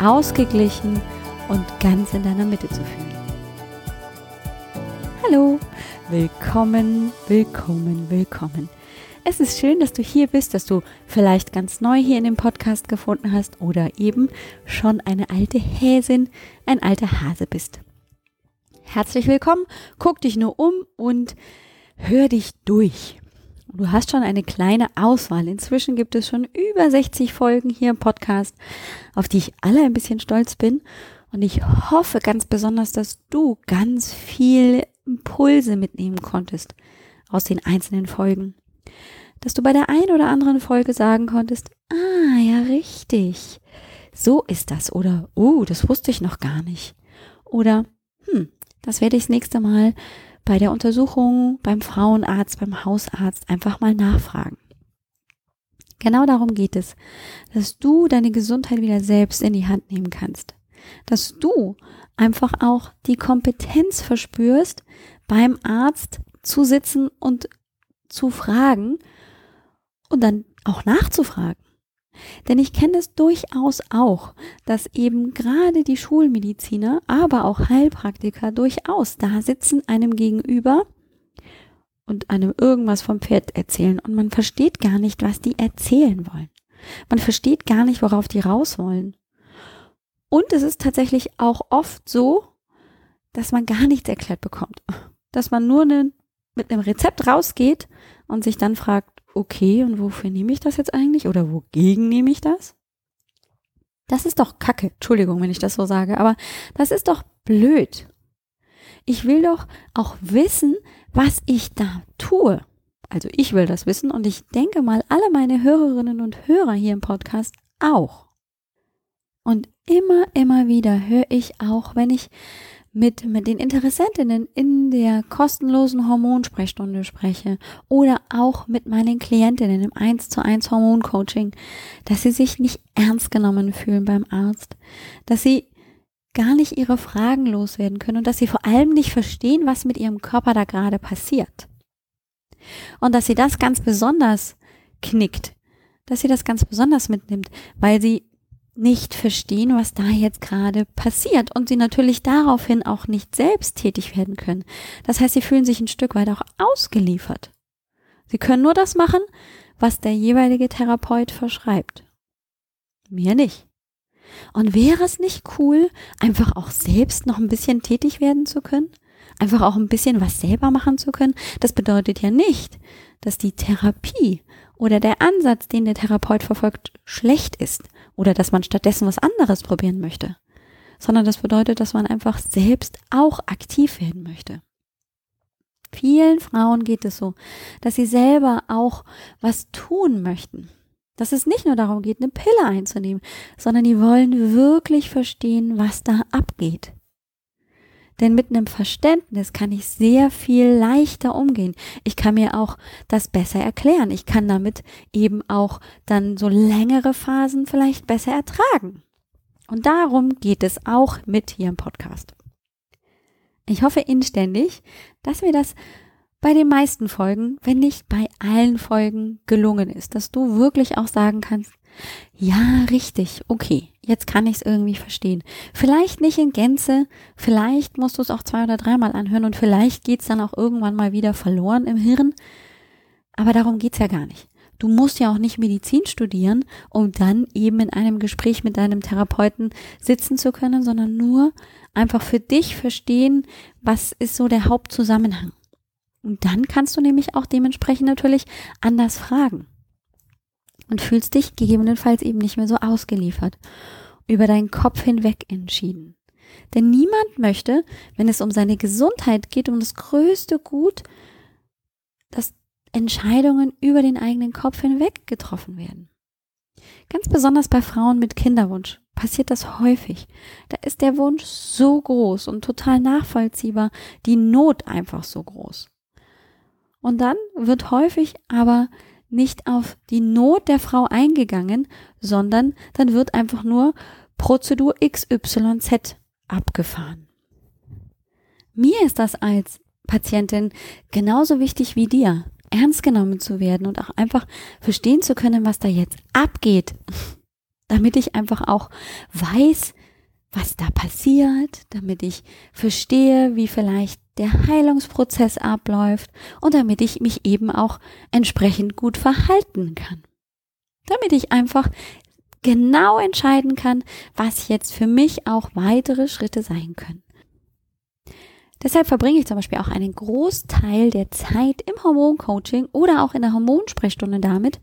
ausgeglichen und ganz in deiner Mitte zu fühlen. Hallo, willkommen, willkommen, willkommen. Es ist schön, dass du hier bist, dass du vielleicht ganz neu hier in dem Podcast gefunden hast oder eben schon eine alte Häsin, ein alter Hase bist. Herzlich willkommen, guck dich nur um und hör dich durch. Du hast schon eine kleine Auswahl. Inzwischen gibt es schon über 60 Folgen hier im Podcast, auf die ich alle ein bisschen stolz bin. Und ich hoffe ganz besonders, dass du ganz viel Impulse mitnehmen konntest aus den einzelnen Folgen dass du bei der ein oder anderen Folge sagen konntest, ah, ja, richtig. So ist das. Oder, oh, das wusste ich noch gar nicht. Oder, hm, das werde ich das nächste Mal bei der Untersuchung, beim Frauenarzt, beim Hausarzt einfach mal nachfragen. Genau darum geht es, dass du deine Gesundheit wieder selbst in die Hand nehmen kannst. Dass du einfach auch die Kompetenz verspürst, beim Arzt zu sitzen und zu fragen, und dann auch nachzufragen. Denn ich kenne es durchaus auch, dass eben gerade die Schulmediziner, aber auch Heilpraktiker durchaus da sitzen einem gegenüber und einem irgendwas vom Pferd erzählen und man versteht gar nicht, was die erzählen wollen. Man versteht gar nicht, worauf die raus wollen. Und es ist tatsächlich auch oft so, dass man gar nichts erklärt bekommt. Dass man nur ne, mit einem Rezept rausgeht und sich dann fragt, okay, und wofür nehme ich das jetzt eigentlich? Oder wogegen nehme ich das? Das ist doch Kacke. Entschuldigung, wenn ich das so sage, aber das ist doch blöd. Ich will doch auch wissen, was ich da tue. Also ich will das wissen und ich denke mal, alle meine Hörerinnen und Hörer hier im Podcast auch. Und immer, immer wieder höre ich auch, wenn ich mit, mit den Interessentinnen in der kostenlosen Hormonsprechstunde spreche oder auch mit meinen Klientinnen im 1 zu 1 Hormoncoaching, dass sie sich nicht ernst genommen fühlen beim Arzt, dass sie gar nicht ihre Fragen loswerden können und dass sie vor allem nicht verstehen, was mit ihrem Körper da gerade passiert. Und dass sie das ganz besonders knickt, dass sie das ganz besonders mitnimmt, weil sie nicht verstehen, was da jetzt gerade passiert und sie natürlich daraufhin auch nicht selbst tätig werden können. Das heißt, sie fühlen sich ein Stück weit auch ausgeliefert. Sie können nur das machen, was der jeweilige Therapeut verschreibt. Mehr nicht. Und wäre es nicht cool, einfach auch selbst noch ein bisschen tätig werden zu können? Einfach auch ein bisschen was selber machen zu können? Das bedeutet ja nicht, dass die Therapie oder der Ansatz, den der Therapeut verfolgt, schlecht ist oder dass man stattdessen was anderes probieren möchte, sondern das bedeutet, dass man einfach selbst auch aktiv werden möchte. Vielen Frauen geht es so, dass sie selber auch was tun möchten. Dass es nicht nur darum geht, eine Pille einzunehmen, sondern die wollen wirklich verstehen, was da abgeht. Denn mit einem Verständnis kann ich sehr viel leichter umgehen. Ich kann mir auch das besser erklären. Ich kann damit eben auch dann so längere Phasen vielleicht besser ertragen. Und darum geht es auch mit hier im Podcast. Ich hoffe inständig, dass mir das bei den meisten Folgen, wenn nicht bei allen Folgen gelungen ist, dass du wirklich auch sagen kannst, ja, richtig, okay, jetzt kann ich es irgendwie verstehen. Vielleicht nicht in Gänze, vielleicht musst du es auch zwei oder dreimal anhören und vielleicht geht es dann auch irgendwann mal wieder verloren im Hirn. Aber darum geht's ja gar nicht. Du musst ja auch nicht Medizin studieren, um dann eben in einem Gespräch mit deinem Therapeuten sitzen zu können, sondern nur einfach für dich verstehen, was ist so der Hauptzusammenhang. Und dann kannst du nämlich auch dementsprechend natürlich anders fragen und fühlst dich gegebenenfalls eben nicht mehr so ausgeliefert, über deinen Kopf hinweg entschieden. Denn niemand möchte, wenn es um seine Gesundheit geht, um das größte Gut, dass Entscheidungen über den eigenen Kopf hinweg getroffen werden. Ganz besonders bei Frauen mit Kinderwunsch passiert das häufig. Da ist der Wunsch so groß und total nachvollziehbar, die Not einfach so groß. Und dann wird häufig aber nicht auf die Not der Frau eingegangen, sondern dann wird einfach nur Prozedur XYZ abgefahren. Mir ist das als Patientin genauso wichtig wie dir, ernst genommen zu werden und auch einfach verstehen zu können, was da jetzt abgeht, damit ich einfach auch weiß, was da passiert, damit ich verstehe, wie vielleicht der Heilungsprozess abläuft und damit ich mich eben auch entsprechend gut verhalten kann. Damit ich einfach genau entscheiden kann, was jetzt für mich auch weitere Schritte sein können. Deshalb verbringe ich zum Beispiel auch einen Großteil der Zeit im Hormoncoaching oder auch in der Hormonsprechstunde damit,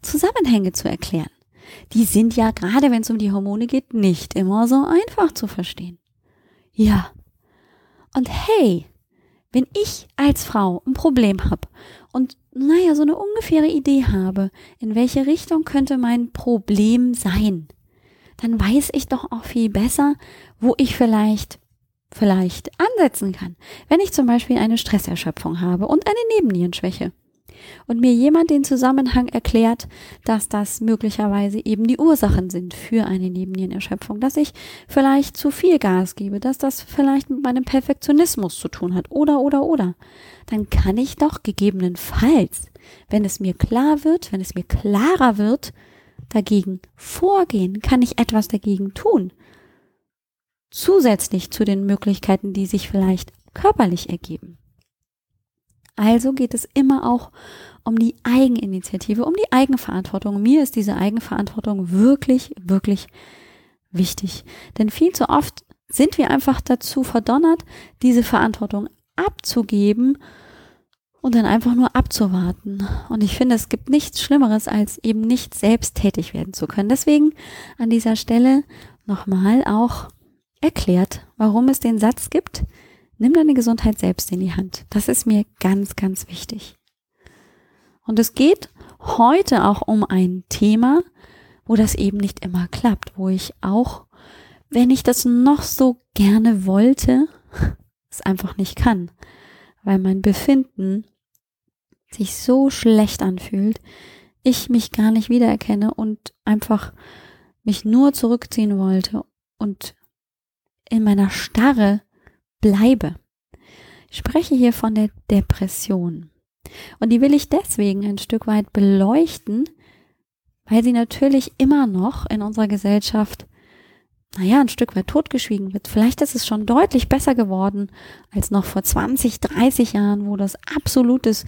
Zusammenhänge zu erklären. Die sind ja gerade, wenn es um die Hormone geht, nicht immer so einfach zu verstehen. Ja. Und hey, wenn ich als Frau ein Problem habe und naja, so eine ungefähre Idee habe, in welche Richtung könnte mein Problem sein, dann weiß ich doch auch viel besser, wo ich vielleicht vielleicht ansetzen kann. Wenn ich zum Beispiel eine Stresserschöpfung habe und eine Nebennierenschwäche und mir jemand den Zusammenhang erklärt, dass das möglicherweise eben die Ursachen sind für eine Nebennierenerschöpfung, dass ich vielleicht zu viel Gas gebe, dass das vielleicht mit meinem Perfektionismus zu tun hat oder oder oder, dann kann ich doch gegebenenfalls, wenn es mir klar wird, wenn es mir klarer wird, dagegen vorgehen, kann ich etwas dagegen tun? Zusätzlich zu den Möglichkeiten, die sich vielleicht körperlich ergeben. Also geht es immer auch um die Eigeninitiative, um die Eigenverantwortung. Mir ist diese Eigenverantwortung wirklich, wirklich wichtig. Denn viel zu oft sind wir einfach dazu verdonnert, diese Verantwortung abzugeben und dann einfach nur abzuwarten. Und ich finde, es gibt nichts Schlimmeres, als eben nicht selbst tätig werden zu können. Deswegen an dieser Stelle nochmal auch erklärt, warum es den Satz gibt, nimm deine Gesundheit selbst in die Hand. Das ist mir ganz, ganz wichtig. Und es geht heute auch um ein Thema, wo das eben nicht immer klappt, wo ich auch, wenn ich das noch so gerne wollte, es einfach nicht kann, weil mein Befinden sich so schlecht anfühlt, ich mich gar nicht wiedererkenne und einfach mich nur zurückziehen wollte und in meiner Starre bleibe. Ich spreche hier von der Depression. Und die will ich deswegen ein Stück weit beleuchten, weil sie natürlich immer noch in unserer Gesellschaft, naja, ein Stück weit totgeschwiegen wird. Vielleicht ist es schon deutlich besser geworden als noch vor 20, 30 Jahren, wo das absolutes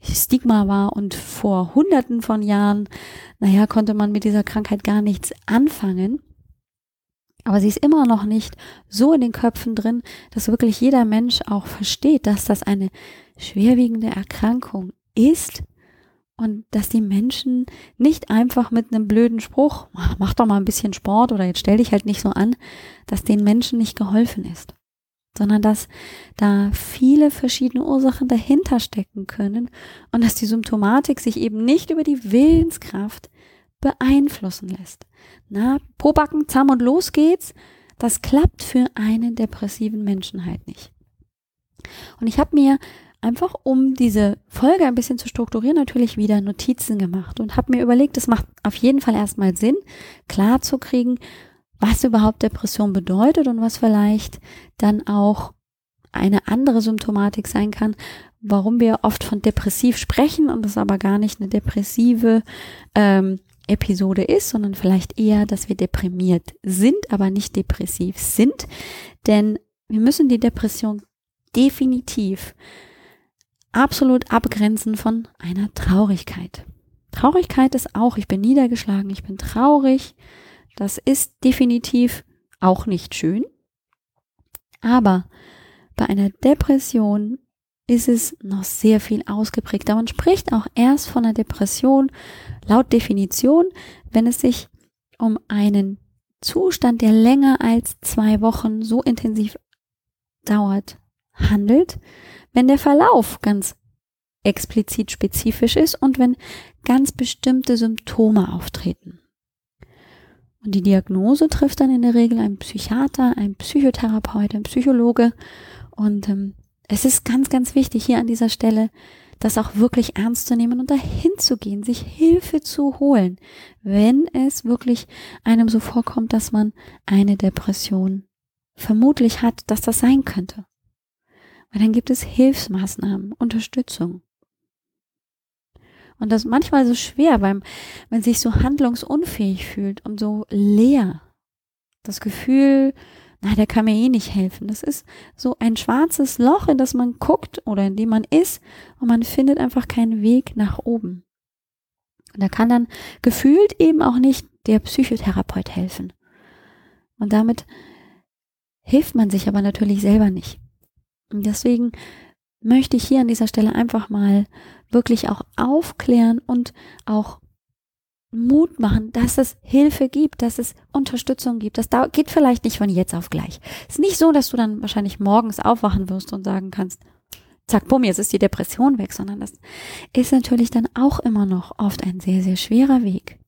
Stigma war und vor hunderten von Jahren, naja, konnte man mit dieser Krankheit gar nichts anfangen. Aber sie ist immer noch nicht so in den Köpfen drin, dass wirklich jeder Mensch auch versteht, dass das eine schwerwiegende Erkrankung ist und dass die Menschen nicht einfach mit einem blöden Spruch, mach doch mal ein bisschen Sport oder jetzt stell dich halt nicht so an, dass den Menschen nicht geholfen ist, sondern dass da viele verschiedene Ursachen dahinter stecken können und dass die Symptomatik sich eben nicht über die Willenskraft beeinflussen lässt. Na, Pobacken, zahm und los geht's. Das klappt für einen depressiven Menschen halt nicht. Und ich habe mir einfach, um diese Folge ein bisschen zu strukturieren, natürlich wieder Notizen gemacht und habe mir überlegt, es macht auf jeden Fall erstmal Sinn, klar zu kriegen, was überhaupt Depression bedeutet und was vielleicht dann auch eine andere Symptomatik sein kann, warum wir oft von depressiv sprechen und es aber gar nicht eine depressive ähm, Episode ist, sondern vielleicht eher, dass wir deprimiert sind, aber nicht depressiv sind. Denn wir müssen die Depression definitiv absolut abgrenzen von einer Traurigkeit. Traurigkeit ist auch, ich bin niedergeschlagen, ich bin traurig. Das ist definitiv auch nicht schön. Aber bei einer Depression ist es noch sehr viel ausgeprägter. Man spricht auch erst von einer Depression laut Definition, wenn es sich um einen Zustand, der länger als zwei Wochen so intensiv dauert, handelt, wenn der Verlauf ganz explizit spezifisch ist und wenn ganz bestimmte Symptome auftreten. Und die Diagnose trifft dann in der Regel ein Psychiater, ein Psychotherapeut, ein Psychologe. Und ähm, es ist ganz, ganz wichtig hier an dieser Stelle, das auch wirklich ernst zu nehmen und dahin zu gehen, sich Hilfe zu holen, wenn es wirklich einem so vorkommt, dass man eine Depression vermutlich hat, dass das sein könnte. Weil dann gibt es Hilfsmaßnahmen, Unterstützung. Und das ist manchmal so schwer, weil man sich so handlungsunfähig fühlt und so leer. Das Gefühl, na, der kann mir eh nicht helfen. Das ist so ein schwarzes Loch, in das man guckt oder in dem man ist und man findet einfach keinen Weg nach oben. Und da kann dann gefühlt eben auch nicht der Psychotherapeut helfen. Und damit hilft man sich aber natürlich selber nicht. Und deswegen möchte ich hier an dieser Stelle einfach mal wirklich auch aufklären und auch Mut machen, dass es Hilfe gibt, dass es Unterstützung gibt. Das geht vielleicht nicht von jetzt auf gleich. Es ist nicht so, dass du dann wahrscheinlich morgens aufwachen wirst und sagen kannst, zack, bumm, jetzt ist die Depression weg, sondern das ist natürlich dann auch immer noch oft ein sehr, sehr schwerer Weg.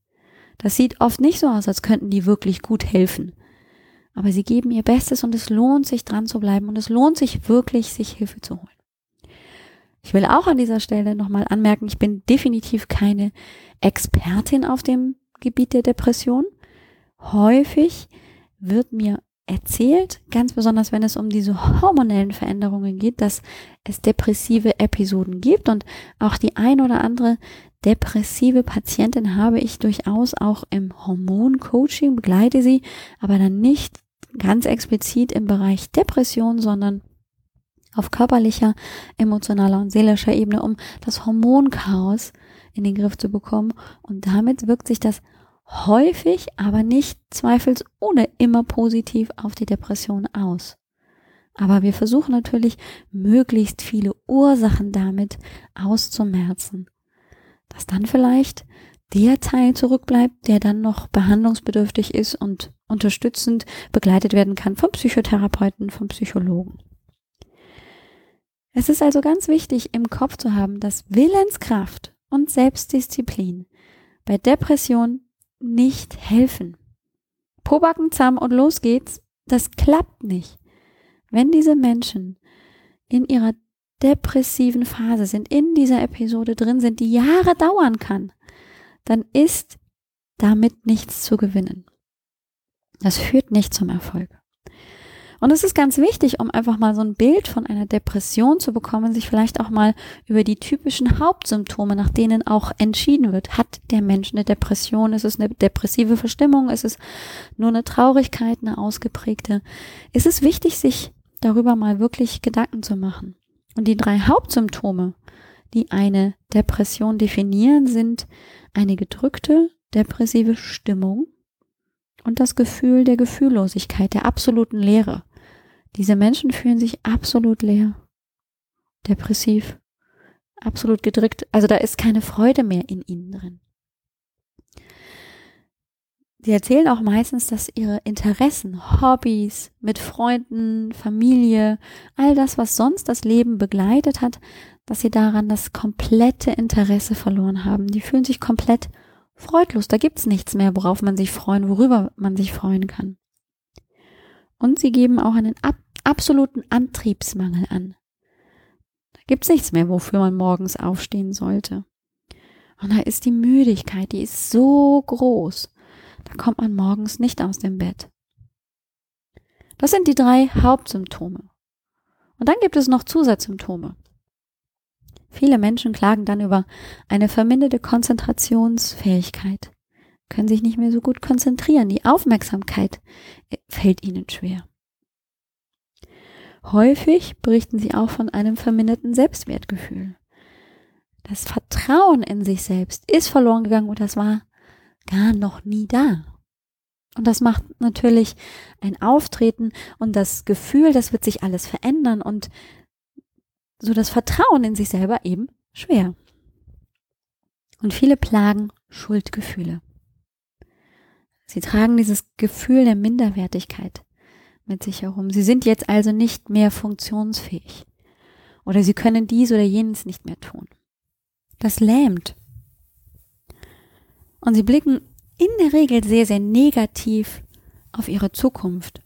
Das sieht oft nicht so aus, als könnten die wirklich gut helfen. Aber sie geben ihr Bestes und es lohnt sich dran zu bleiben und es lohnt sich wirklich, sich Hilfe zu holen. Ich will auch an dieser Stelle nochmal anmerken, ich bin definitiv keine Expertin auf dem Gebiet der Depression. Häufig wird mir erzählt, ganz besonders wenn es um diese hormonellen Veränderungen geht, dass es depressive Episoden gibt und auch die ein oder andere depressive Patientin habe ich durchaus auch im Hormoncoaching, begleite sie, aber dann nicht ganz explizit im Bereich Depression, sondern auf körperlicher, emotionaler und seelischer Ebene, um das Hormonchaos in den Griff zu bekommen. Und damit wirkt sich das häufig, aber nicht zweifelsohne immer positiv auf die Depression aus. Aber wir versuchen natürlich, möglichst viele Ursachen damit auszumerzen. Dass dann vielleicht der Teil zurückbleibt, der dann noch behandlungsbedürftig ist und unterstützend begleitet werden kann vom Psychotherapeuten, vom Psychologen. Es ist also ganz wichtig, im Kopf zu haben, dass Willenskraft und Selbstdisziplin bei Depression nicht helfen. Pobacken zahm und los geht's, das klappt nicht. Wenn diese Menschen in ihrer depressiven Phase sind, in dieser Episode drin sind, die Jahre dauern kann, dann ist damit nichts zu gewinnen. Das führt nicht zum Erfolg. Und es ist ganz wichtig, um einfach mal so ein Bild von einer Depression zu bekommen, sich vielleicht auch mal über die typischen Hauptsymptome, nach denen auch entschieden wird. Hat der Mensch eine Depression? Ist es eine depressive Verstimmung? Ist es nur eine Traurigkeit, eine ausgeprägte? Ist es wichtig, sich darüber mal wirklich Gedanken zu machen. Und die drei Hauptsymptome, die eine Depression definieren, sind eine gedrückte, depressive Stimmung und das Gefühl der Gefühllosigkeit, der absoluten Leere. Diese Menschen fühlen sich absolut leer, depressiv, absolut gedrückt. Also da ist keine Freude mehr in ihnen drin. Sie erzählen auch meistens, dass ihre Interessen, Hobbys mit Freunden, Familie, all das, was sonst das Leben begleitet hat, dass sie daran das komplette Interesse verloren haben. Die fühlen sich komplett freudlos. Da gibt's nichts mehr, worauf man sich freuen, worüber man sich freuen kann. Und sie geben auch einen ab absoluten Antriebsmangel an. Da gibt's nichts mehr, wofür man morgens aufstehen sollte. Und da ist die Müdigkeit, die ist so groß. Da kommt man morgens nicht aus dem Bett. Das sind die drei Hauptsymptome. Und dann gibt es noch Zusatzsymptome. Viele Menschen klagen dann über eine verminderte Konzentrationsfähigkeit können sich nicht mehr so gut konzentrieren. Die Aufmerksamkeit äh, fällt ihnen schwer. Häufig berichten sie auch von einem verminderten Selbstwertgefühl. Das Vertrauen in sich selbst ist verloren gegangen und das war gar noch nie da. Und das macht natürlich ein Auftreten und das Gefühl, das wird sich alles verändern und so das Vertrauen in sich selber eben schwer. Und viele plagen Schuldgefühle. Sie tragen dieses Gefühl der Minderwertigkeit mit sich herum. Sie sind jetzt also nicht mehr funktionsfähig. Oder sie können dies oder jenes nicht mehr tun. Das lähmt. Und sie blicken in der Regel sehr, sehr negativ auf ihre Zukunft,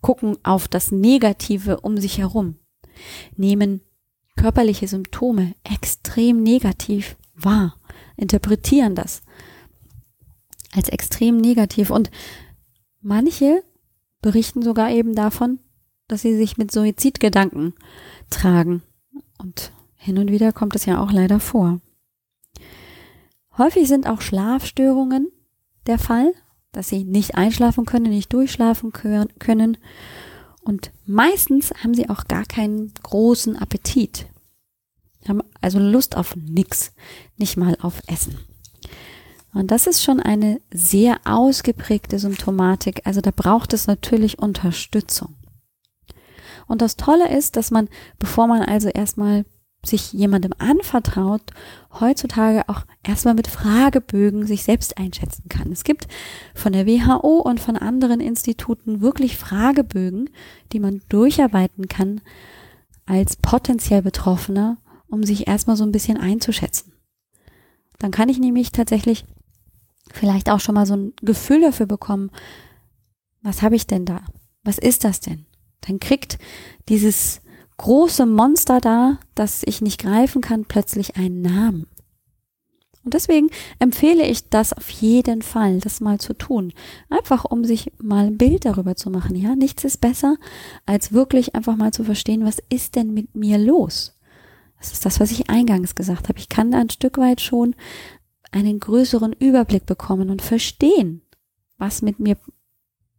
gucken auf das Negative um sich herum, nehmen körperliche Symptome extrem negativ wahr, interpretieren das als extrem negativ und manche berichten sogar eben davon, dass sie sich mit Suizidgedanken tragen. Und hin und wieder kommt es ja auch leider vor. Häufig sind auch Schlafstörungen der Fall, dass sie nicht einschlafen können, nicht durchschlafen können. Und meistens haben sie auch gar keinen großen Appetit. Haben also Lust auf nichts, nicht mal auf Essen. Und das ist schon eine sehr ausgeprägte Symptomatik. Also da braucht es natürlich Unterstützung. Und das Tolle ist, dass man, bevor man also erstmal sich jemandem anvertraut, heutzutage auch erstmal mit Fragebögen sich selbst einschätzen kann. Es gibt von der WHO und von anderen Instituten wirklich Fragebögen, die man durcharbeiten kann als potenziell Betroffener, um sich erstmal so ein bisschen einzuschätzen. Dann kann ich nämlich tatsächlich vielleicht auch schon mal so ein Gefühl dafür bekommen, was habe ich denn da? Was ist das denn? Dann kriegt dieses große Monster da, das ich nicht greifen kann, plötzlich einen Namen. Und deswegen empfehle ich das auf jeden Fall, das mal zu tun. Einfach um sich mal ein Bild darüber zu machen. Ja, nichts ist besser, als wirklich einfach mal zu verstehen, was ist denn mit mir los? Das ist das, was ich eingangs gesagt habe. Ich kann da ein Stück weit schon einen größeren Überblick bekommen und verstehen, was mit mir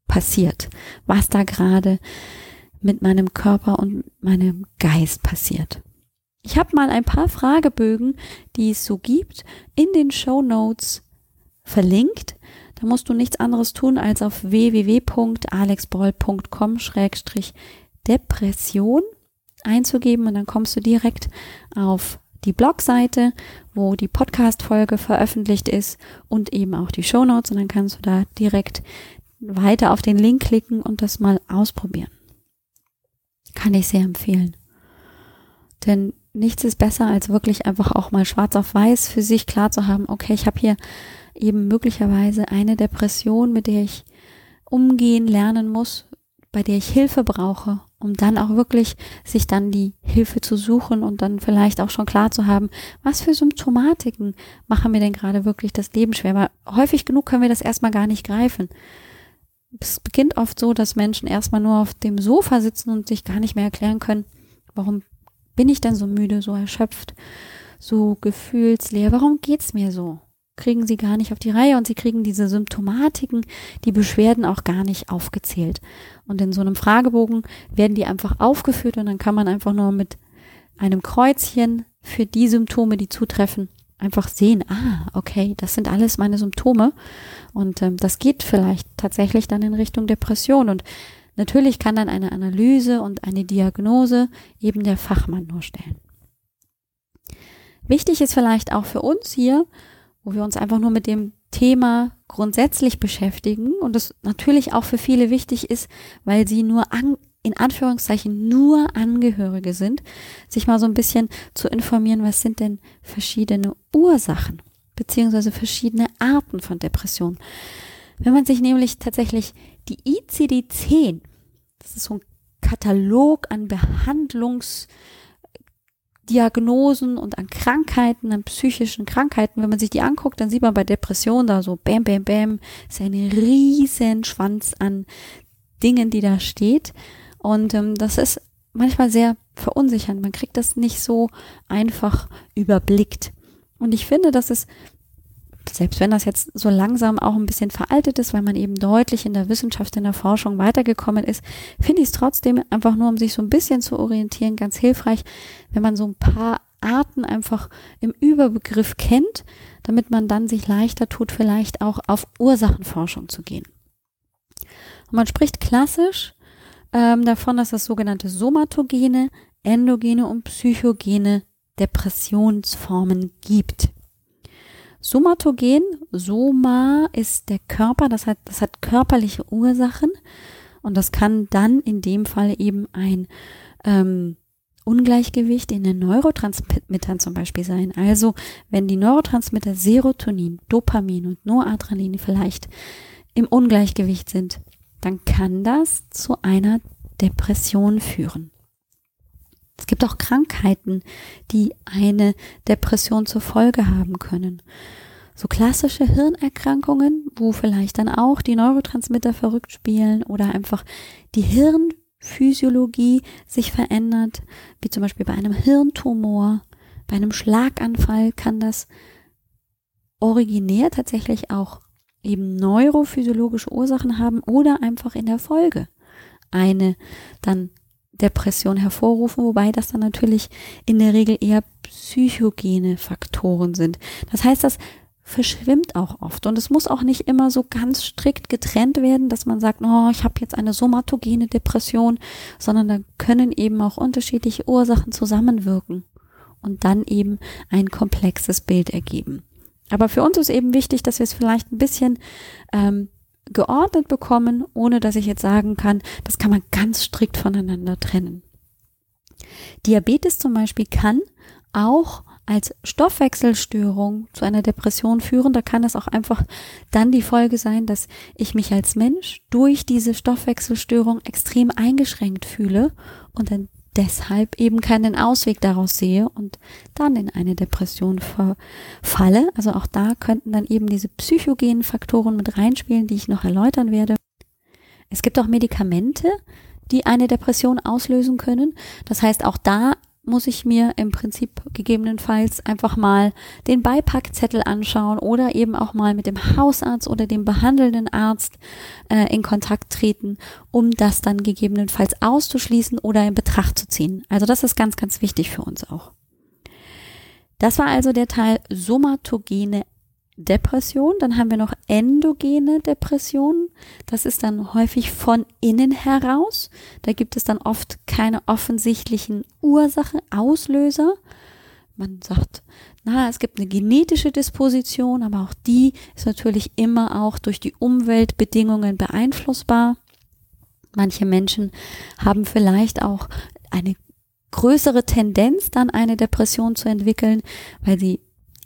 passiert, was da gerade mit meinem Körper und meinem Geist passiert. Ich habe mal ein paar Fragebögen, die es so gibt, in den Show Notes verlinkt. Da musst du nichts anderes tun, als auf www.alexbroll.com-depression einzugeben und dann kommst du direkt auf die Blogseite, wo die Podcast-Folge veröffentlicht ist und eben auch die Show Notes und dann kannst du da direkt weiter auf den Link klicken und das mal ausprobieren. Kann ich sehr empfehlen. Denn nichts ist besser, als wirklich einfach auch mal schwarz auf weiß für sich klar zu haben, okay, ich habe hier eben möglicherweise eine Depression, mit der ich umgehen lernen muss, bei der ich Hilfe brauche, um dann auch wirklich sich dann die Hilfe zu suchen und dann vielleicht auch schon klar zu haben, was für Symptomatiken machen mir denn gerade wirklich das Leben schwer. Aber häufig genug können wir das erstmal gar nicht greifen es beginnt oft so, dass Menschen erstmal nur auf dem Sofa sitzen und sich gar nicht mehr erklären können, warum bin ich denn so müde, so erschöpft, so gefühlsleer, warum geht's mir so? Kriegen sie gar nicht auf die Reihe und sie kriegen diese Symptomatiken, die Beschwerden auch gar nicht aufgezählt. Und in so einem Fragebogen werden die einfach aufgeführt und dann kann man einfach nur mit einem Kreuzchen für die Symptome, die zutreffen, einfach sehen, ah, okay, das sind alles meine Symptome und ähm, das geht vielleicht tatsächlich dann in Richtung Depression und natürlich kann dann eine Analyse und eine Diagnose eben der Fachmann nur stellen. Wichtig ist vielleicht auch für uns hier, wo wir uns einfach nur mit dem Thema grundsätzlich beschäftigen und das natürlich auch für viele wichtig ist, weil sie nur an, in Anführungszeichen nur Angehörige sind, sich mal so ein bisschen zu informieren, was sind denn verschiedene Ursachen beziehungsweise verschiedene Arten von Depressionen. Wenn man sich nämlich tatsächlich die ICD-10, das ist so ein Katalog an Behandlungsdiagnosen und an Krankheiten, an psychischen Krankheiten, wenn man sich die anguckt, dann sieht man bei Depressionen da so bam, bam, bam, ist ein riesen Schwanz an Dingen, die da steht. Und ähm, das ist manchmal sehr verunsichernd. Man kriegt das nicht so einfach überblickt. Und ich finde, dass es, selbst wenn das jetzt so langsam auch ein bisschen veraltet ist, weil man eben deutlich in der Wissenschaft, in der Forschung weitergekommen ist, finde ich es trotzdem einfach nur, um sich so ein bisschen zu orientieren, ganz hilfreich, wenn man so ein paar Arten einfach im Überbegriff kennt, damit man dann sich leichter tut, vielleicht auch auf Ursachenforschung zu gehen. Und man spricht klassisch ähm, davon, dass es sogenannte somatogene, endogene und psychogene Depressionsformen gibt. Somatogen, Soma ist der Körper, das hat, das hat körperliche Ursachen und das kann dann in dem Fall eben ein ähm, Ungleichgewicht in den Neurotransmittern zum Beispiel sein. Also wenn die Neurotransmitter Serotonin, Dopamin und Noradrenalin vielleicht im Ungleichgewicht sind, dann kann das zu einer Depression führen. Es gibt auch Krankheiten, die eine Depression zur Folge haben können. So klassische Hirnerkrankungen, wo vielleicht dann auch die Neurotransmitter verrückt spielen oder einfach die Hirnphysiologie sich verändert, wie zum Beispiel bei einem Hirntumor, bei einem Schlaganfall kann das originär tatsächlich auch eben neurophysiologische Ursachen haben oder einfach in der Folge eine dann Depression hervorrufen, wobei das dann natürlich in der Regel eher psychogene Faktoren sind. Das heißt, das verschwimmt auch oft und es muss auch nicht immer so ganz strikt getrennt werden, dass man sagt, oh, ich habe jetzt eine somatogene Depression, sondern da können eben auch unterschiedliche Ursachen zusammenwirken und dann eben ein komplexes Bild ergeben. Aber für uns ist eben wichtig, dass wir es vielleicht ein bisschen ähm, geordnet bekommen, ohne dass ich jetzt sagen kann, das kann man ganz strikt voneinander trennen. Diabetes zum Beispiel kann auch als Stoffwechselstörung zu einer Depression führen. Da kann es auch einfach dann die Folge sein, dass ich mich als Mensch durch diese Stoffwechselstörung extrem eingeschränkt fühle und dann deshalb eben keinen Ausweg daraus sehe und dann in eine Depression verfalle. Also auch da könnten dann eben diese psychogenen Faktoren mit reinspielen, die ich noch erläutern werde. Es gibt auch Medikamente, die eine Depression auslösen können. Das heißt, auch da muss ich mir im Prinzip gegebenenfalls einfach mal den Beipackzettel anschauen oder eben auch mal mit dem Hausarzt oder dem behandelnden Arzt äh, in Kontakt treten, um das dann gegebenenfalls auszuschließen oder in Betracht zu ziehen. Also das ist ganz, ganz wichtig für uns auch. Das war also der Teil somatogene Depression. Dann haben wir noch endogene Depression. Das ist dann häufig von innen heraus. Da gibt es dann oft keine offensichtlichen Ursache, Auslöser. Man sagt, na, es gibt eine genetische Disposition, aber auch die ist natürlich immer auch durch die Umweltbedingungen beeinflussbar. Manche Menschen haben vielleicht auch eine größere Tendenz, dann eine Depression zu entwickeln, weil sie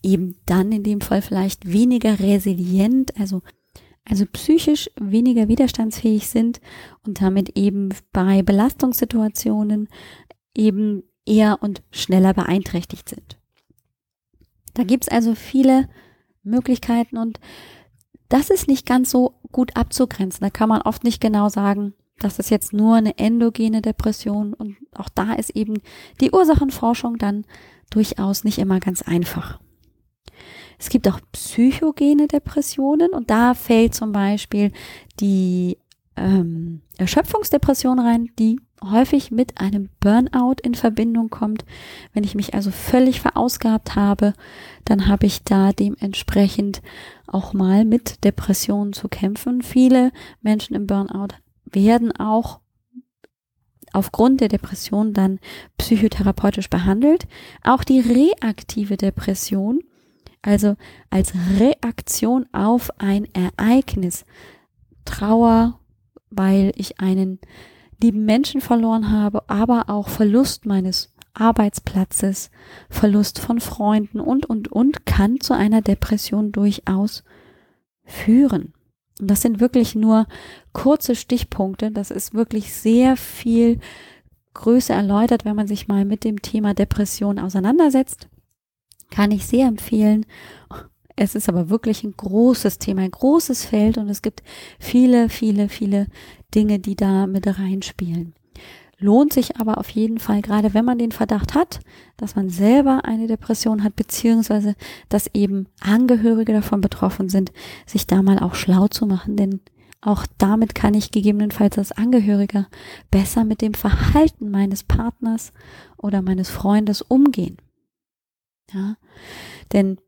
eben dann in dem Fall vielleicht weniger resilient, also also psychisch weniger widerstandsfähig sind und damit eben bei Belastungssituationen eben eher und schneller beeinträchtigt sind. Da gibt's also viele Möglichkeiten und das ist nicht ganz so gut abzugrenzen. Da kann man oft nicht genau sagen, das ist jetzt nur eine endogene Depression und auch da ist eben die Ursachenforschung dann durchaus nicht immer ganz einfach. Es gibt auch psychogene Depressionen und da fällt zum Beispiel die ähm, Erschöpfungsdepression rein, die häufig mit einem Burnout in Verbindung kommt. Wenn ich mich also völlig verausgabt habe, dann habe ich da dementsprechend auch mal mit Depressionen zu kämpfen. Viele Menschen im Burnout werden auch aufgrund der Depression dann psychotherapeutisch behandelt. Auch die reaktive Depression also als Reaktion auf ein Ereignis. Trauer, weil ich einen lieben Menschen verloren habe, aber auch Verlust meines Arbeitsplatzes, Verlust von Freunden und, und, und kann zu einer Depression durchaus führen. Und das sind wirklich nur kurze Stichpunkte. Das ist wirklich sehr viel größer erläutert, wenn man sich mal mit dem Thema Depression auseinandersetzt. Kann ich sehr empfehlen. Es ist aber wirklich ein großes Thema, ein großes Feld und es gibt viele, viele, viele Dinge, die da mit reinspielen. Lohnt sich aber auf jeden Fall, gerade wenn man den Verdacht hat, dass man selber eine Depression hat, beziehungsweise dass eben Angehörige davon betroffen sind, sich da mal auch schlau zu machen, denn auch damit kann ich gegebenenfalls als Angehöriger besser mit dem Verhalten meines Partners oder meines Freundes umgehen. Ja, denn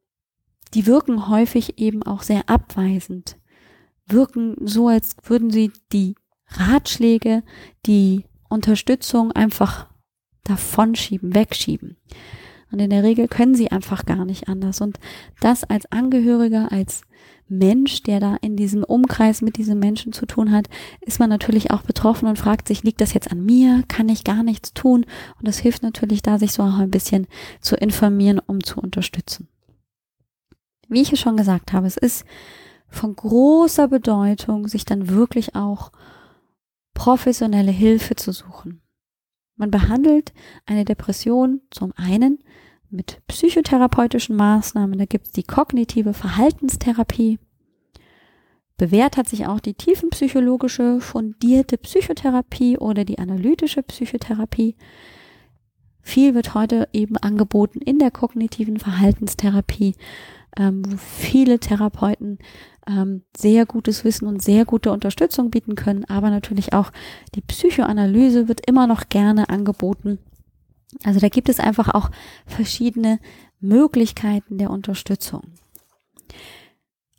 die wirken häufig eben auch sehr abweisend, wirken so, als würden sie die Ratschläge, die Unterstützung einfach davonschieben, wegschieben. Und in der Regel können sie einfach gar nicht anders. Und das als Angehöriger, als Mensch, der da in diesem Umkreis mit diesen Menschen zu tun hat, ist man natürlich auch betroffen und fragt sich, liegt das jetzt an mir? Kann ich gar nichts tun? Und das hilft natürlich da, sich so auch ein bisschen zu informieren, um zu unterstützen. Wie ich es schon gesagt habe, es ist von großer Bedeutung, sich dann wirklich auch professionelle Hilfe zu suchen. Man behandelt eine Depression zum einen mit psychotherapeutischen Maßnahmen. Da gibt es die kognitive Verhaltenstherapie. Bewährt hat sich auch die tiefenpsychologische fundierte Psychotherapie oder die analytische Psychotherapie. Viel wird heute eben angeboten in der kognitiven Verhaltenstherapie, ähm, wo viele Therapeuten ähm, sehr gutes Wissen und sehr gute Unterstützung bieten können, aber natürlich auch die Psychoanalyse wird immer noch gerne angeboten. Also da gibt es einfach auch verschiedene Möglichkeiten der Unterstützung.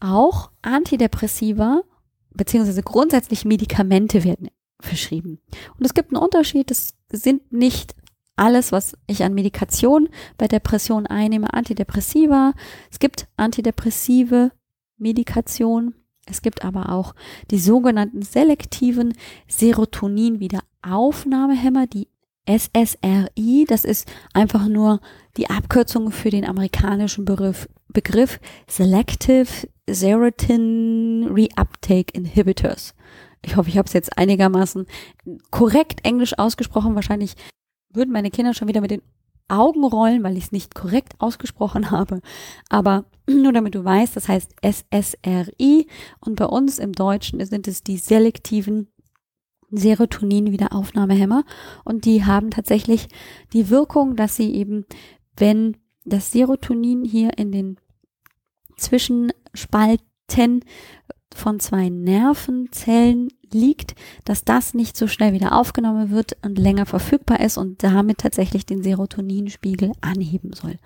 Auch Antidepressiva beziehungsweise grundsätzlich Medikamente werden verschrieben. Und es gibt einen Unterschied, es sind nicht alles, was ich an Medikation bei Depression einnehme, Antidepressiva. Es gibt antidepressive Medikation. Es gibt aber auch die sogenannten selektiven Serotonin-Wiederaufnahmehämmer, die SSRI. Das ist einfach nur die Abkürzung für den amerikanischen Begriff, Begriff Selective Serotonin Reuptake Inhibitors. Ich hoffe, ich habe es jetzt einigermaßen korrekt Englisch ausgesprochen. Wahrscheinlich würden meine Kinder schon wieder mit den Augen rollen, weil ich es nicht korrekt ausgesprochen habe. Aber nur damit du weißt, das heißt SSRI und bei uns im Deutschen sind es die selektiven Serotonin-Wiederaufnahmehämmer und die haben tatsächlich die Wirkung, dass sie eben, wenn das Serotonin hier in den Zwischenspalten von zwei Nervenzellen liegt, dass das nicht so schnell wieder aufgenommen wird und länger verfügbar ist und damit tatsächlich den Serotoninspiegel anheben soll.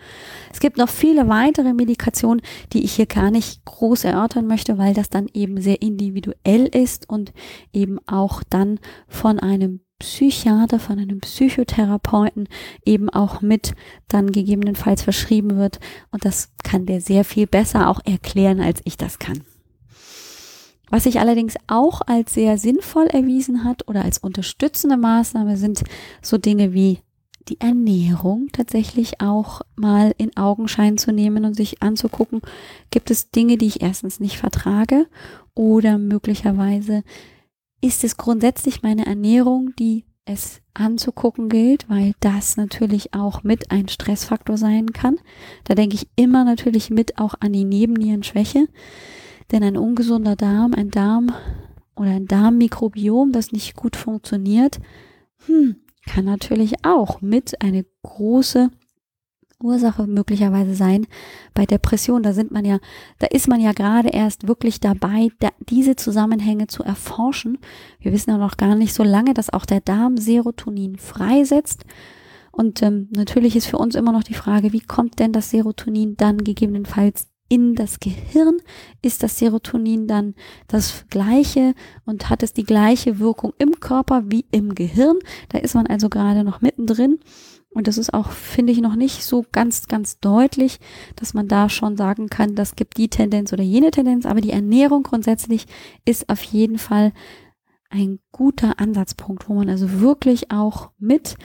Es gibt noch viele weitere Medikationen, die ich hier gar nicht groß erörtern möchte, weil das dann eben sehr individuell ist und eben auch dann von einem Psychiater, von einem Psychotherapeuten eben auch mit dann gegebenenfalls verschrieben wird. Und das kann der sehr viel besser auch erklären, als ich das kann. Was sich allerdings auch als sehr sinnvoll erwiesen hat oder als unterstützende Maßnahme sind so Dinge wie die Ernährung tatsächlich auch mal in Augenschein zu nehmen und sich anzugucken, gibt es Dinge, die ich erstens nicht vertrage oder möglicherweise ist es grundsätzlich meine Ernährung, die es anzugucken gilt, weil das natürlich auch mit ein Stressfaktor sein kann. Da denke ich immer natürlich mit auch an die Nebennierenschwäche. Denn ein ungesunder Darm, ein Darm oder ein Darmmikrobiom, das nicht gut funktioniert, hm, kann natürlich auch mit eine große Ursache möglicherweise sein bei Depression. Da sind man ja, da ist man ja gerade erst wirklich dabei, da, diese Zusammenhänge zu erforschen. Wir wissen ja noch gar nicht so lange, dass auch der Darm Serotonin freisetzt. Und ähm, natürlich ist für uns immer noch die Frage, wie kommt denn das Serotonin dann gegebenenfalls in das Gehirn ist das Serotonin dann das gleiche und hat es die gleiche Wirkung im Körper wie im Gehirn. Da ist man also gerade noch mittendrin. Und das ist auch, finde ich, noch nicht so ganz, ganz deutlich, dass man da schon sagen kann, das gibt die Tendenz oder jene Tendenz. Aber die Ernährung grundsätzlich ist auf jeden Fall ein guter Ansatzpunkt, wo man also wirklich auch mit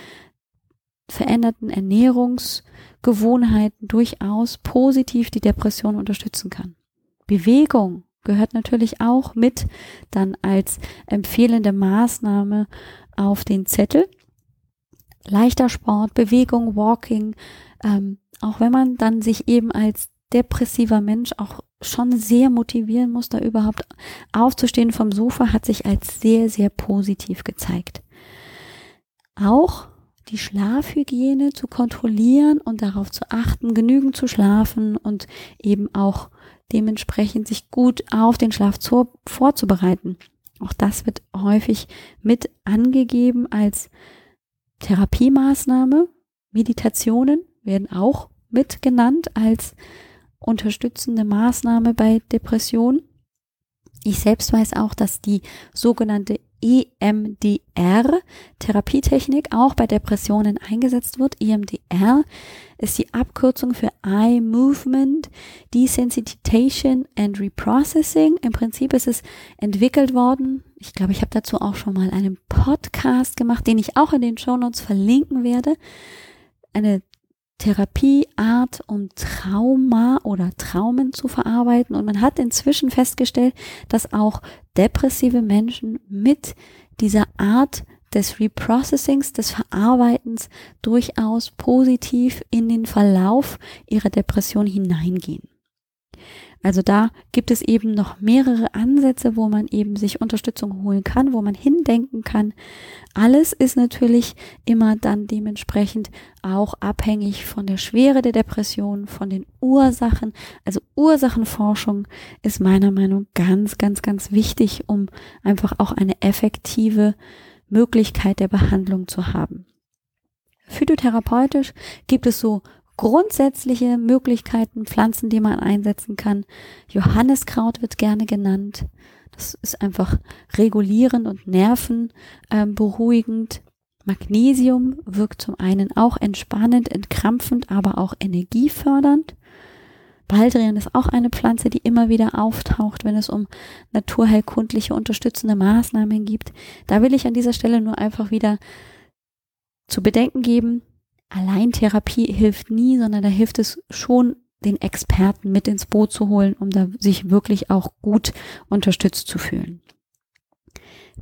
veränderten Ernährungsgewohnheiten durchaus positiv die Depression unterstützen kann. Bewegung gehört natürlich auch mit dann als empfehlende Maßnahme auf den Zettel. Leichter Sport, Bewegung, Walking, ähm, auch wenn man dann sich eben als depressiver Mensch auch schon sehr motivieren muss, da überhaupt aufzustehen vom Sofa, hat sich als sehr, sehr positiv gezeigt. Auch die Schlafhygiene zu kontrollieren und darauf zu achten, genügend zu schlafen und eben auch dementsprechend sich gut auf den Schlaf zu, vorzubereiten. Auch das wird häufig mit angegeben als Therapiemaßnahme. Meditationen werden auch mit genannt als unterstützende Maßnahme bei Depressionen. Ich selbst weiß auch, dass die sogenannte EMDR Therapietechnik auch bei Depressionen eingesetzt wird. EMDR ist die Abkürzung für Eye Movement Desensitization and Reprocessing. Im Prinzip ist es entwickelt worden. Ich glaube, ich habe dazu auch schon mal einen Podcast gemacht, den ich auch in den Show Notes verlinken werde. Eine Therapieart, um Trauma oder Traumen zu verarbeiten. Und man hat inzwischen festgestellt, dass auch depressive Menschen mit dieser Art des Reprocessings, des Verarbeitens durchaus positiv in den Verlauf ihrer Depression hineingehen. Also da gibt es eben noch mehrere Ansätze, wo man eben sich Unterstützung holen kann, wo man hindenken kann. Alles ist natürlich immer dann dementsprechend auch abhängig von der Schwere der Depression, von den Ursachen. Also Ursachenforschung ist meiner Meinung ganz, ganz, ganz wichtig, um einfach auch eine effektive Möglichkeit der Behandlung zu haben. Phytotherapeutisch gibt es so grundsätzliche Möglichkeiten, Pflanzen, die man einsetzen kann. Johanniskraut wird gerne genannt. Das ist einfach regulierend und nervenberuhigend. Magnesium wirkt zum einen auch entspannend, entkrampfend, aber auch energiefördernd. Baldrian ist auch eine Pflanze, die immer wieder auftaucht, wenn es um naturheilkundliche unterstützende Maßnahmen gibt. Da will ich an dieser Stelle nur einfach wieder zu bedenken geben, allein Therapie hilft nie, sondern da hilft es schon, den Experten mit ins Boot zu holen, um da sich wirklich auch gut unterstützt zu fühlen.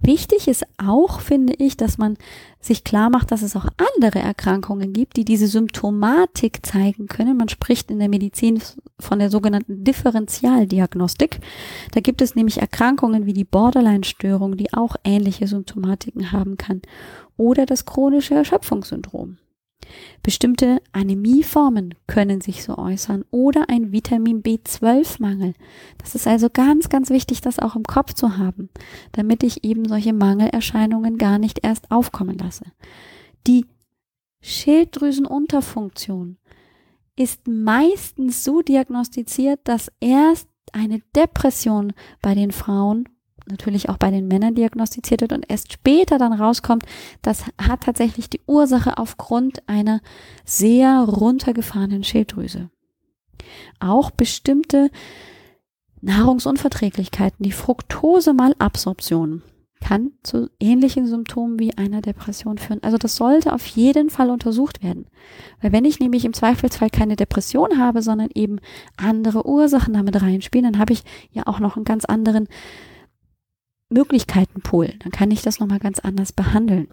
Wichtig ist auch, finde ich, dass man sich klar macht, dass es auch andere Erkrankungen gibt, die diese Symptomatik zeigen können. Man spricht in der Medizin von der sogenannten Differentialdiagnostik. Da gibt es nämlich Erkrankungen wie die Borderline-Störung, die auch ähnliche Symptomatiken haben kann. Oder das chronische Erschöpfungssyndrom. Bestimmte Anämieformen können sich so äußern oder ein Vitamin B12-Mangel. Das ist also ganz, ganz wichtig, das auch im Kopf zu haben, damit ich eben solche Mangelerscheinungen gar nicht erst aufkommen lasse. Die Schilddrüsenunterfunktion ist meistens so diagnostiziert, dass erst eine Depression bei den Frauen natürlich auch bei den Männern diagnostiziert wird und erst später dann rauskommt, das hat tatsächlich die Ursache aufgrund einer sehr runtergefahrenen Schilddrüse. Auch bestimmte Nahrungsunverträglichkeiten, die Fructose-Malabsorption, kann zu ähnlichen Symptomen wie einer Depression führen. Also das sollte auf jeden Fall untersucht werden. Weil wenn ich nämlich im Zweifelsfall keine Depression habe, sondern eben andere Ursachen damit reinspielen, dann habe ich ja auch noch einen ganz anderen Möglichkeitenpool. Dann kann ich das nochmal ganz anders behandeln.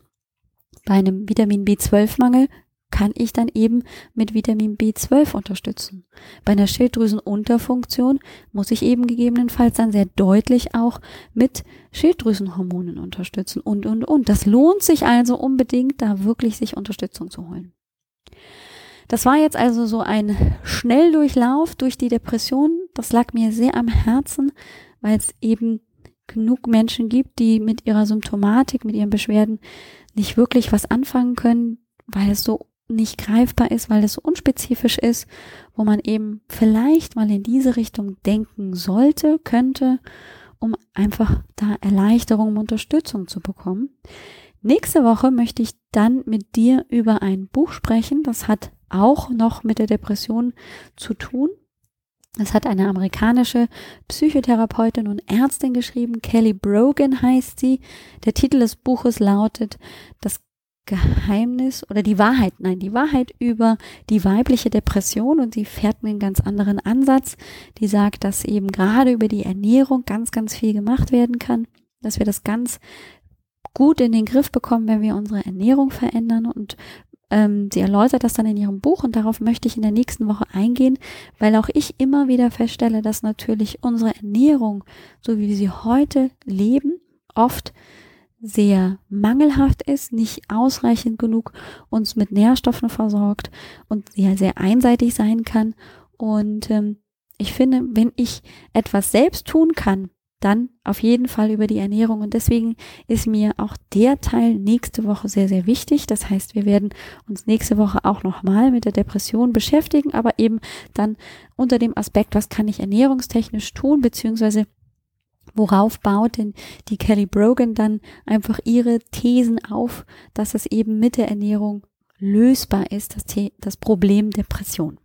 Bei einem Vitamin B12-Mangel kann ich dann eben mit Vitamin B12 unterstützen. Bei einer Schilddrüsenunterfunktion muss ich eben gegebenenfalls dann sehr deutlich auch mit Schilddrüsenhormonen unterstützen und, und, und. Das lohnt sich also unbedingt, da wirklich sich Unterstützung zu holen. Das war jetzt also so ein Schnelldurchlauf durch die Depression. Das lag mir sehr am Herzen, weil es eben genug Menschen gibt, die mit ihrer Symptomatik, mit ihren Beschwerden nicht wirklich was anfangen können, weil es so nicht greifbar ist, weil es so unspezifisch ist, wo man eben vielleicht mal in diese Richtung denken sollte, könnte, um einfach da Erleichterung und Unterstützung zu bekommen. Nächste Woche möchte ich dann mit dir über ein Buch sprechen, das hat auch noch mit der Depression zu tun. Es hat eine amerikanische Psychotherapeutin und Ärztin geschrieben. Kelly Brogan heißt sie. Der Titel des Buches lautet Das Geheimnis oder die Wahrheit, nein, die Wahrheit über die weibliche Depression und sie fährt einen ganz anderen Ansatz. Die sagt, dass eben gerade über die Ernährung ganz, ganz viel gemacht werden kann, dass wir das ganz gut in den Griff bekommen, wenn wir unsere Ernährung verändern und ähm, sie erläutert das dann in ihrem Buch und darauf möchte ich in der nächsten Woche eingehen, weil auch ich immer wieder feststelle, dass natürlich unsere Ernährung, so wie wir sie heute leben, oft sehr mangelhaft ist, nicht ausreichend genug uns mit Nährstoffen versorgt und sehr, sehr einseitig sein kann. Und ähm, ich finde, wenn ich etwas selbst tun kann, dann auf jeden Fall über die Ernährung. Und deswegen ist mir auch der Teil nächste Woche sehr, sehr wichtig. Das heißt, wir werden uns nächste Woche auch nochmal mit der Depression beschäftigen, aber eben dann unter dem Aspekt, was kann ich ernährungstechnisch tun, beziehungsweise Worauf baut denn die Kelly Brogan dann einfach ihre Thesen auf, dass es eben mit der Ernährung lösbar ist, das, das Problem Depression.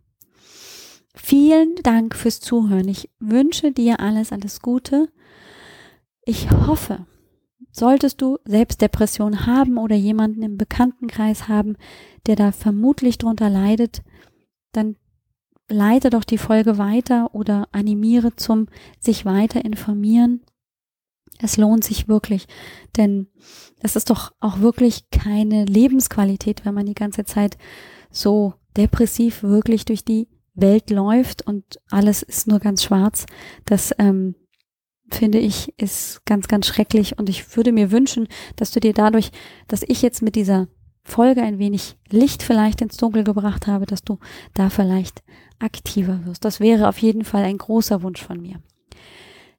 Vielen Dank fürs Zuhören. Ich wünsche dir alles, alles Gute. Ich hoffe, solltest du selbst Depression haben oder jemanden im Bekanntenkreis haben, der da vermutlich drunter leidet, dann leite doch die Folge weiter oder animiere zum sich weiter informieren. Es lohnt sich wirklich, denn es ist doch auch wirklich keine Lebensqualität, wenn man die ganze Zeit so depressiv wirklich durch die Welt läuft und alles ist nur ganz schwarz. Das ähm, finde ich ist ganz, ganz schrecklich und ich würde mir wünschen, dass du dir dadurch, dass ich jetzt mit dieser Folge ein wenig Licht vielleicht ins Dunkel gebracht habe, dass du da vielleicht aktiver wirst. Das wäre auf jeden Fall ein großer Wunsch von mir.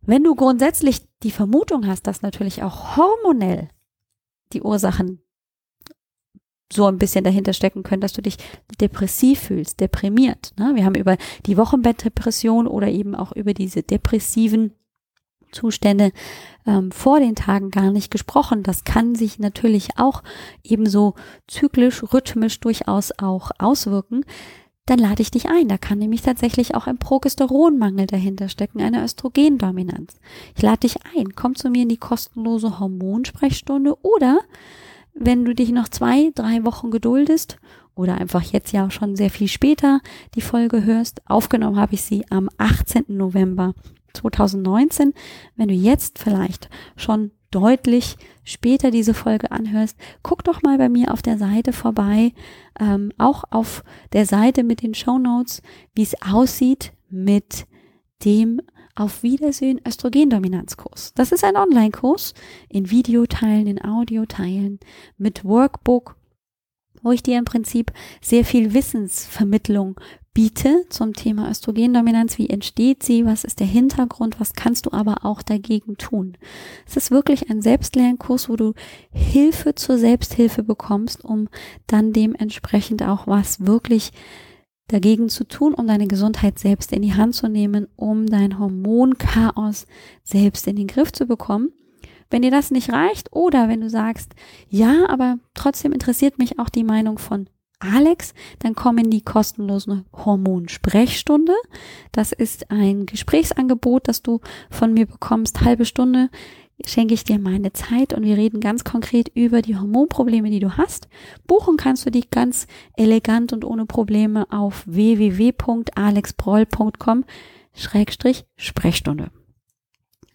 Wenn du grundsätzlich die Vermutung hast, dass natürlich auch hormonell die Ursachen so ein bisschen dahinter stecken können, dass du dich depressiv fühlst, deprimiert. Ne? Wir haben über die Wochenbettdepression oder eben auch über diese depressiven Zustände ähm, vor den Tagen gar nicht gesprochen. Das kann sich natürlich auch ebenso zyklisch, rhythmisch durchaus auch auswirken. Dann lade ich dich ein. Da kann nämlich tatsächlich auch ein Progesteronmangel dahinter stecken, eine Östrogendominanz. Ich lade dich ein. Komm zu mir in die kostenlose Hormonsprechstunde oder wenn du dich noch zwei, drei Wochen geduldest oder einfach jetzt ja schon sehr viel später die Folge hörst. Aufgenommen habe ich sie am 18. November 2019. Wenn du jetzt vielleicht schon deutlich später diese Folge anhörst, guck doch mal bei mir auf der Seite vorbei, ähm, auch auf der Seite mit den Show Notes, wie es aussieht mit dem auf Wiedersehen Östrogendominanzkurs. Das ist ein Online-Kurs in Videoteilen, in Audioteilen mit Workbook, wo ich dir im Prinzip sehr viel Wissensvermittlung biete zum Thema Östrogendominanz. Wie entsteht sie? Was ist der Hintergrund? Was kannst du aber auch dagegen tun? Es ist wirklich ein Selbstlernkurs, wo du Hilfe zur Selbsthilfe bekommst, um dann dementsprechend auch was wirklich dagegen zu tun, um deine Gesundheit selbst in die Hand zu nehmen, um dein Hormonchaos selbst in den Griff zu bekommen. Wenn dir das nicht reicht oder wenn du sagst, ja, aber trotzdem interessiert mich auch die Meinung von Alex, dann komm in die kostenlose Hormonsprechstunde. Das ist ein Gesprächsangebot, das du von mir bekommst. Halbe Stunde schenke ich dir meine Zeit und wir reden ganz konkret über die Hormonprobleme, die du hast. Buchen kannst du die ganz elegant und ohne Probleme auf www.alexbroll.com Schrägstrich Sprechstunde.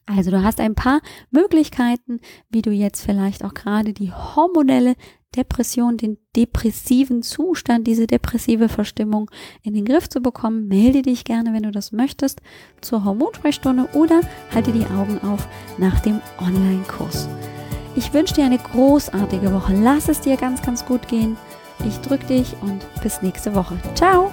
Also du hast ein paar Möglichkeiten, wie du jetzt vielleicht auch gerade die hormonelle Depression, den depressiven Zustand, diese depressive Verstimmung in den Griff zu bekommen. Melde dich gerne, wenn du das möchtest, zur Hormonsprechstunde oder halte die Augen auf nach dem Online-Kurs. Ich wünsche dir eine großartige Woche. Lass es dir ganz, ganz gut gehen. Ich drücke dich und bis nächste Woche. Ciao!